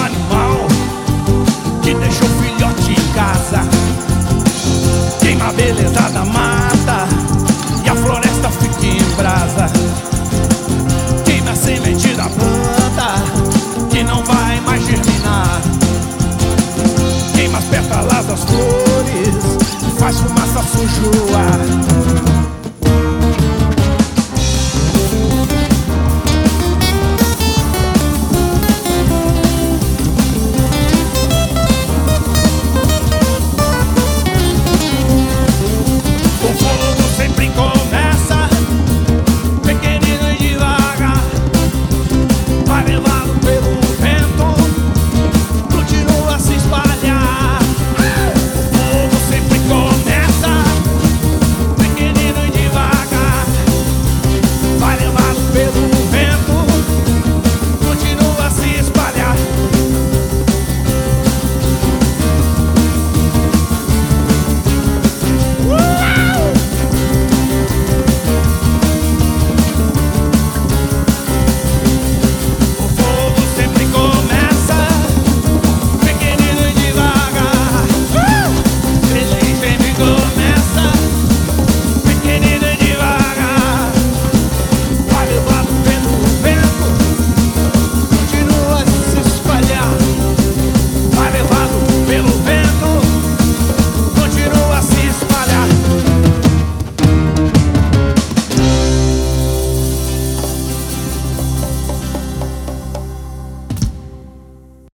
animal que deixou o filhote em casa. Queima a beleza da mata e a floresta fica em brasa. Queima a semente da planta que não vai mais germinar. Queima as pétalas das flores e faz fumaça sujo o ar.